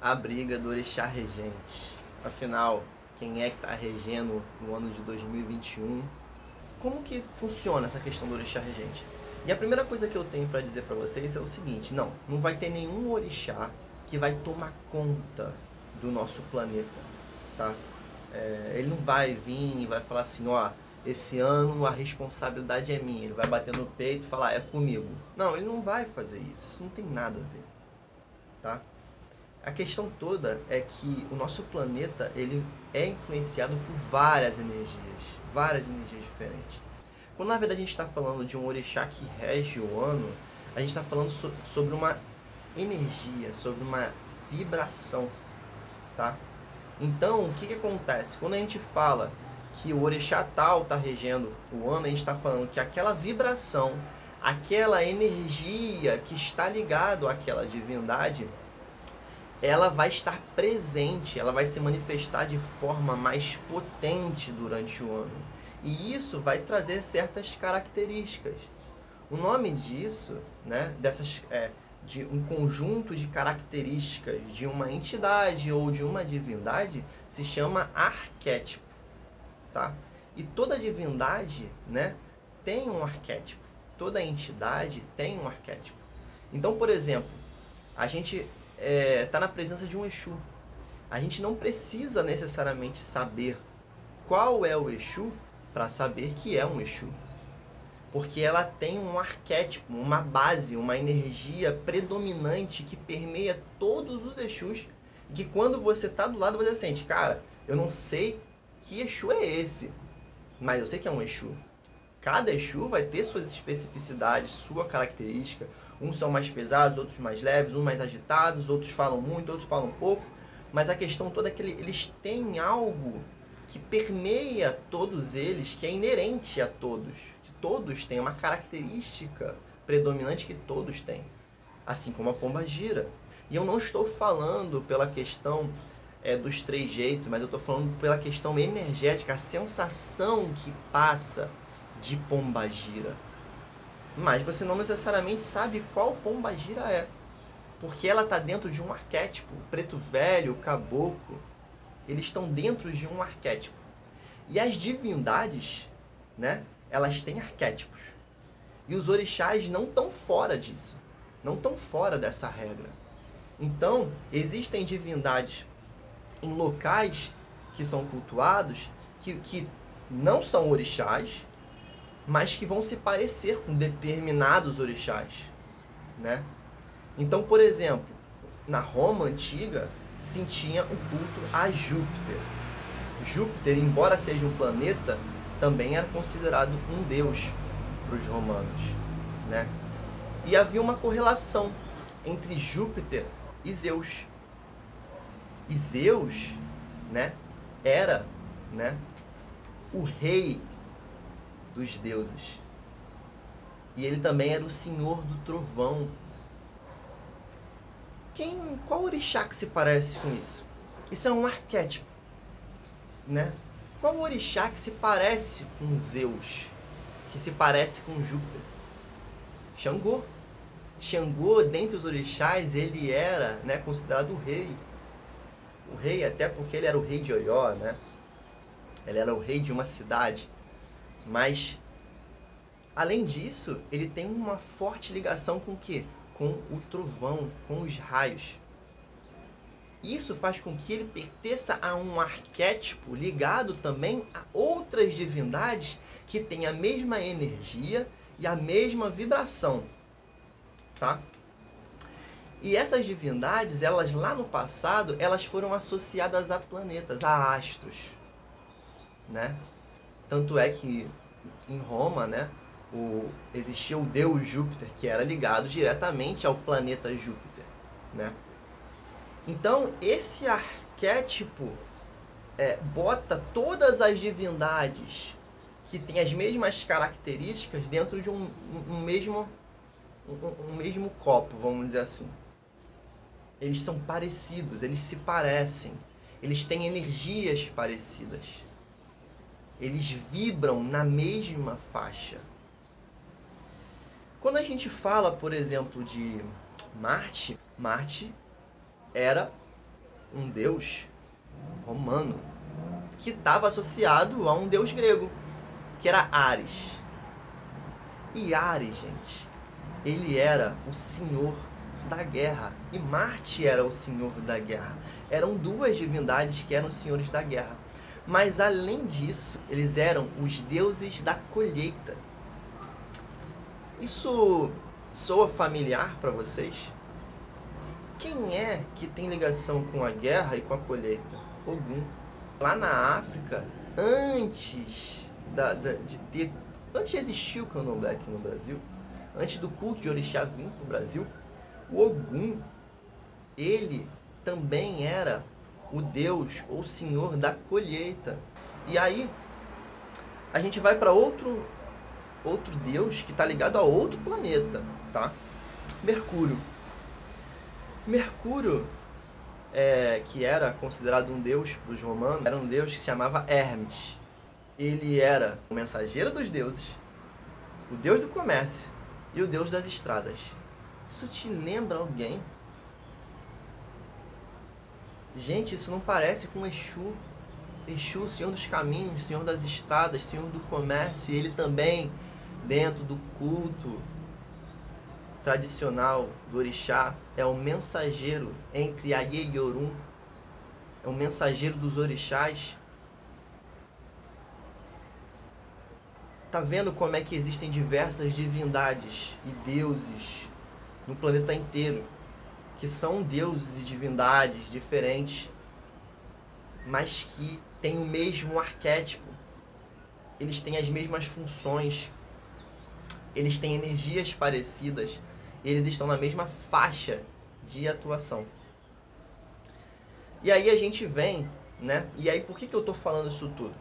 a briga do orixá regente. Afinal, quem é que está regendo no ano de 2021? Como que funciona essa questão do orixá regente? E a primeira coisa que eu tenho para dizer para vocês é o seguinte: não, não vai ter nenhum orixá que vai tomar conta do nosso planeta, tá? É, ele não vai vir e vai falar assim, ó, esse ano a responsabilidade é minha. Ele vai bater no peito e falar, é comigo. Não, ele não vai fazer isso. Isso não tem nada a ver, tá? A questão toda é que o nosso planeta ele é influenciado por várias energias, várias energias diferentes. Quando na verdade a gente está falando de um orixá que rege o ano, a gente está falando so sobre uma energia, sobre uma vibração, tá? Então, o que, que acontece? Quando a gente fala que o orixá tal está regendo o ano, a gente está falando que aquela vibração, aquela energia que está ligado àquela divindade, ela vai estar presente, ela vai se manifestar de forma mais potente durante o ano. E isso vai trazer certas características. O nome disso, né, dessas, é, de um conjunto de características de uma entidade ou de uma divindade, se chama arquétipo, tá? E toda divindade, né, tem um arquétipo. Toda entidade tem um arquétipo. Então, por exemplo, a gente está é, tá na presença de um Exu. A gente não precisa necessariamente saber qual é o Exu para saber que é um Exu. Porque ela tem um arquétipo, uma base, uma energia predominante que permeia todos os Exus. Que quando você está do lado, você sente, cara, eu não sei que Exu é esse, mas eu sei que é um Exu. Cada Exu vai ter suas especificidades, sua característica. Uns são mais pesados, outros mais leves, uns mais agitados, outros falam muito, outros falam pouco. Mas a questão toda é que eles têm algo que permeia todos eles, que é inerente a todos, que todos têm uma característica predominante que todos têm, assim como a pomba gira. E eu não estou falando pela questão é, dos três jeitos, mas eu estou falando pela questão energética, a sensação que passa de pomba gira. Mas você não necessariamente sabe qual pomba gira é, porque ela está dentro de um arquétipo, o preto velho, o caboclo, eles estão dentro de um arquétipo. E as divindades, né, elas têm arquétipos. E os orixás não estão fora disso. Não estão fora dessa regra. Então, existem divindades em locais que são cultuados que, que não são orixás, mas que vão se parecer com determinados orixás, né? Então, por exemplo, na Roma antiga, sentia o culto a Júpiter. Júpiter, embora seja um planeta, também era considerado um deus para os romanos, né? E havia uma correlação entre Júpiter e Zeus. E Zeus, né, era, né, o rei dos deuses. E ele também era o senhor do trovão, quem, qual orixá que se parece com isso? Isso é um arquétipo, né? Qual orixá que se parece com Zeus? Que se parece com Júpiter? Xangô. Xangô, dentre os orixás, ele era né, considerado o rei. O rei, até porque ele era o rei de Oió, né? Ele era o rei de uma cidade. Mas, além disso, ele tem uma forte ligação com o quê? com o trovão, com os raios. Isso faz com que ele pertença a um arquétipo ligado também a outras divindades que têm a mesma energia e a mesma vibração, tá? E essas divindades, elas lá no passado, elas foram associadas a planetas, a astros, né? Tanto é que em Roma, né, o, existia o deus Júpiter, que era ligado diretamente ao planeta Júpiter. Né? Então, esse arquétipo é, bota todas as divindades que têm as mesmas características dentro de um, um, um mesmo, um, um mesmo copo, vamos dizer assim. Eles são parecidos, eles se parecem, eles têm energias parecidas. Eles vibram na mesma faixa. Quando a gente fala, por exemplo, de Marte, Marte era um deus romano que estava associado a um deus grego, que era Ares. E Ares, gente, ele era o senhor da guerra e Marte era o senhor da guerra. Eram duas divindades que eram senhores da guerra. Mas além disso, eles eram os deuses da colheita. Isso soa familiar para vocês? Quem é que tem ligação com a guerra e com a colheita? Ogum. Lá na África, antes da, da, de ter. Antes de existir o candomblé aqui no Brasil, antes do culto de orixá vir para o Brasil, o Ogum, ele também era o Deus ou Senhor da colheita. E aí a gente vai para outro outro Deus que está ligado a outro planeta, tá? Mercúrio. Mercúrio, é, que era considerado um deus para os romanos, era um deus que se chamava Hermes. Ele era o mensageiro dos deuses, o deus do comércio e o deus das estradas. Isso te lembra alguém? Gente, isso não parece com Exu. Exu, Senhor dos caminhos, Senhor das estradas, Senhor do comércio, e ele também, dentro do culto tradicional do orixá, é o mensageiro entre Aie e Orum, é o mensageiro dos orixás. Tá vendo como é que existem diversas divindades e deuses no planeta inteiro? Que são deuses e divindades diferentes, mas que têm o mesmo arquétipo. Eles têm as mesmas funções, eles têm energias parecidas, eles estão na mesma faixa de atuação. E aí a gente vem, né? E aí por que, que eu estou falando isso tudo?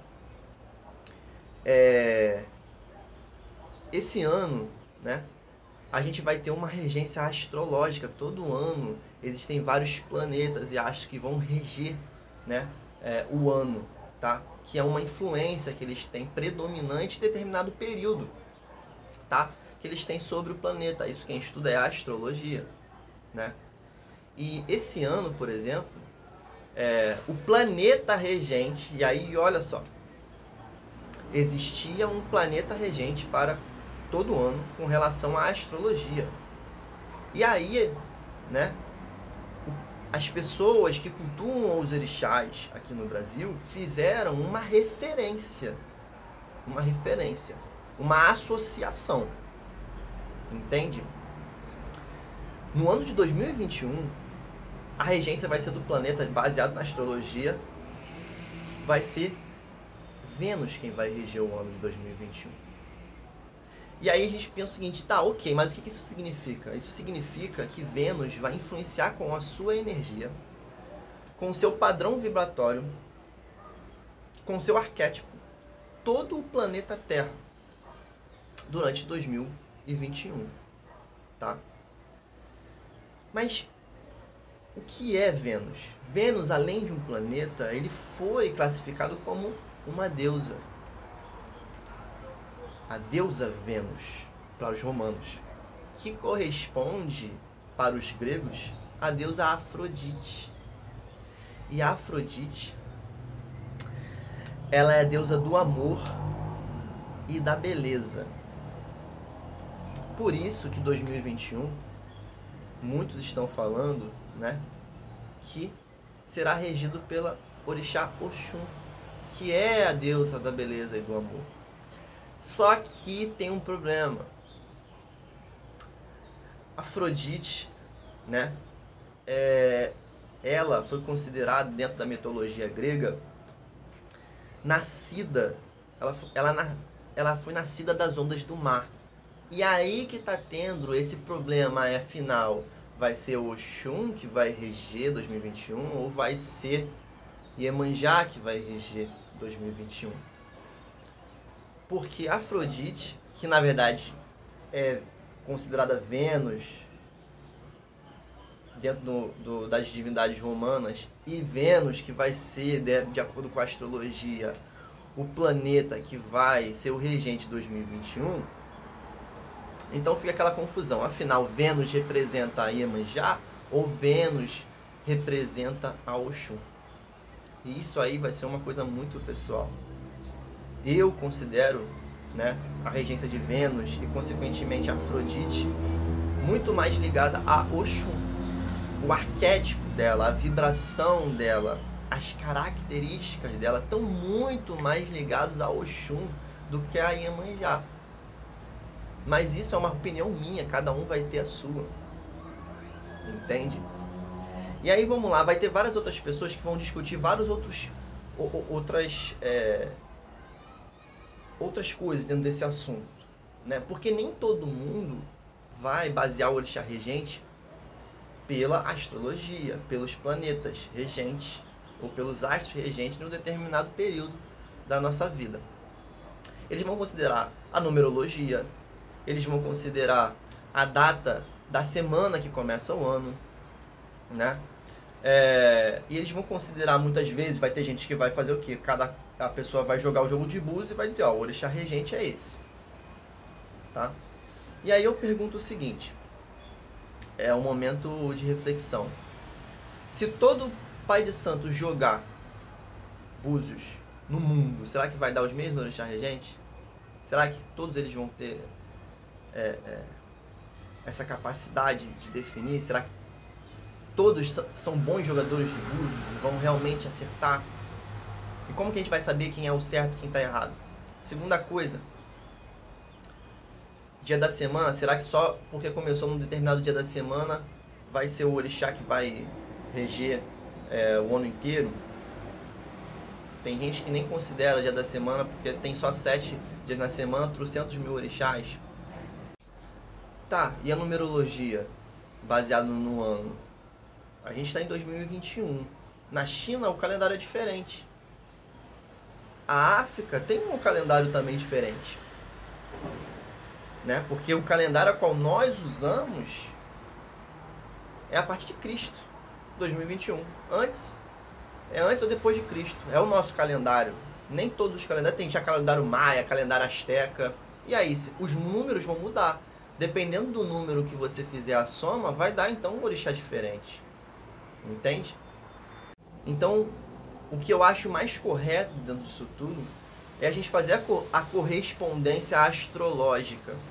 É... Esse ano, né? A gente vai ter uma regência astrológica todo ano. Existem vários planetas e astros que vão reger né, é, o ano, tá? que é uma influência que eles têm predominante em determinado período tá? que eles têm sobre o planeta. Isso quem estuda é a astrologia. Né? E esse ano, por exemplo, é, o planeta regente, e aí olha só, existia um planeta regente para todo ano com relação à astrologia. E aí, né, as pessoas que cultuam os orixás aqui no Brasil fizeram uma referência, uma referência, uma associação. Entende? No ano de 2021, a regência vai ser do planeta baseado na astrologia, vai ser Vênus quem vai reger o ano de 2021. E aí a gente pensa o seguinte, tá, ok, mas o que isso significa? Isso significa que Vênus vai influenciar com a sua energia, com o seu padrão vibratório, com o seu arquétipo, todo o planeta Terra durante 2021, tá? Mas o que é Vênus? Vênus, além de um planeta, ele foi classificado como uma deusa a deusa Vênus para os romanos, que corresponde para os gregos à deusa Afrodite. E Afrodite, ela é a deusa do amor e da beleza. Por isso que 2021 muitos estão falando, né, que será regido pela orixá Oxum, que é a deusa da beleza e do amor. Só que tem um problema. Afrodite, né? É, ela foi considerada dentro da mitologia grega nascida, ela, ela, ela foi nascida das ondas do mar. E aí que está tendo esse problema, é afinal, vai ser o Oxum que vai reger 2021 ou vai ser Iemanjá que vai reger 2021? Porque Afrodite, que na verdade é considerada Vênus dentro do, do, das divindades romanas, e Vênus, que vai ser, de, de acordo com a astrologia, o planeta que vai ser o regente de 2021, então fica aquela confusão. Afinal, Vênus representa Iemanjá ou Vênus representa a Oxum. E isso aí vai ser uma coisa muito pessoal. Eu considero né, a regência de Vênus e, consequentemente, Afrodite muito mais ligada a Oxum. O arquétipo dela, a vibração dela, as características dela estão muito mais ligadas a Oxum do que a Iemanjá. Mas isso é uma opinião minha, cada um vai ter a sua. Entende? E aí vamos lá, vai ter várias outras pessoas que vão discutir vários outros outras é, outras coisas dentro desse assunto, né? Porque nem todo mundo vai basear o orixá regente pela astrologia, pelos planetas regentes ou pelos astros regentes em um determinado período da nossa vida. Eles vão considerar a numerologia, eles vão considerar a data da semana que começa o ano, né? É, e eles vão considerar muitas vezes, vai ter gente que vai fazer o quê? Cada a pessoa vai jogar o jogo de búzios e vai dizer, ó, o orixá regente é esse. Tá? E aí eu pergunto o seguinte, é um momento de reflexão. Se todo pai de santo jogar búzios no mundo, será que vai dar os mesmos orixá regente? Será que todos eles vão ter é, é, essa capacidade de definir? Será que todos são bons jogadores de búzios e vão realmente acertar? E como que a gente vai saber quem é o certo e quem está errado? Segunda coisa, dia da semana, será que só porque começou num determinado dia da semana vai ser o orixá que vai reger é, o ano inteiro? Tem gente que nem considera dia da semana porque tem só sete dias na semana, trocentos mil orixás. Tá, e a numerologia baseada no ano? A gente está em 2021. Na China o calendário é diferente. A África tem um calendário também diferente. Né? Porque o calendário a qual nós usamos é a partir de Cristo, 2021. Antes, é antes ou depois de Cristo. É o nosso calendário. Nem todos os calendários tem já calendário maia, calendário asteca. E aí, os números vão mudar. Dependendo do número que você fizer a soma, vai dar então um orixá diferente. Entende? Então, o que eu acho mais correto dentro disso tudo é a gente fazer a, co a correspondência astrológica.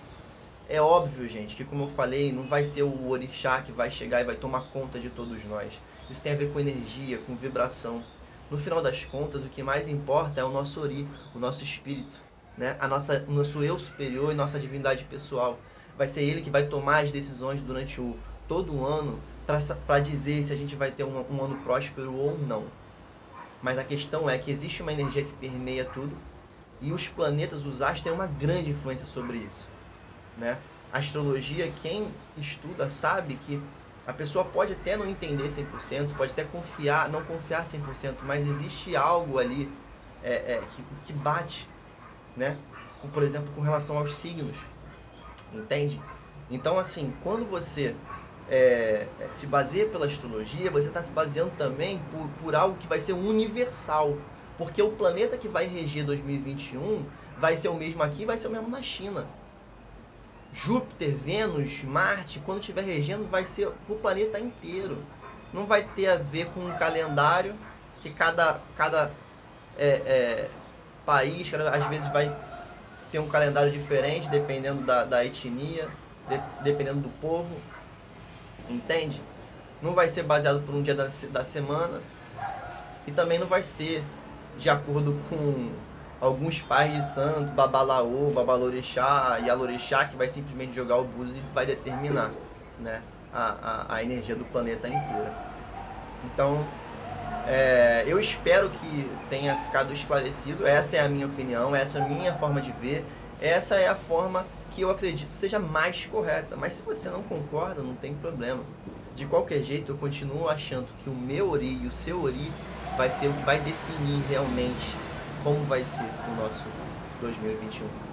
É óbvio, gente, que como eu falei, não vai ser o orixá que vai chegar e vai tomar conta de todos nós. Isso tem a ver com energia, com vibração. No final das contas, o que mais importa é o nosso ori, o nosso espírito, né? A nossa, o nosso eu superior e nossa divindade pessoal. Vai ser ele que vai tomar as decisões durante o todo o ano para dizer se a gente vai ter um, um ano próspero ou não. Mas a questão é que existe uma energia que permeia tudo e os planetas, os astros, têm uma grande influência sobre isso. Né? A astrologia, quem estuda sabe que a pessoa pode até não entender 100%, pode até confiar, não confiar 100%, mas existe algo ali é, é, que, que bate, né? Por exemplo, com relação aos signos, entende? Então, assim, quando você é, é, se baseia pela astrologia, você está se baseando também por, por algo que vai ser universal. Porque o planeta que vai reger 2021 vai ser o mesmo aqui, vai ser o mesmo na China. Júpiter, Vênus, Marte, quando estiver regendo, vai ser o planeta inteiro. Não vai ter a ver com um calendário que cada, cada é, é, país, às vezes, vai ter um calendário diferente, dependendo da, da etnia, de, dependendo do povo. Entende? Não vai ser baseado por um dia da, da semana e também não vai ser de acordo com alguns pais de santo, babalaô, babalorixá e alorixá, que vai simplesmente jogar o búzios e vai determinar né, a, a, a energia do planeta inteiro. Então, é, eu espero que tenha ficado esclarecido. Essa é a minha opinião, essa é a minha forma de ver, essa é a forma que eu acredito seja mais correta. Mas se você não concorda, não tem problema. De qualquer jeito, eu continuo achando que o meu Ori e o seu Ori vai ser o que vai definir realmente como vai ser o nosso 2021.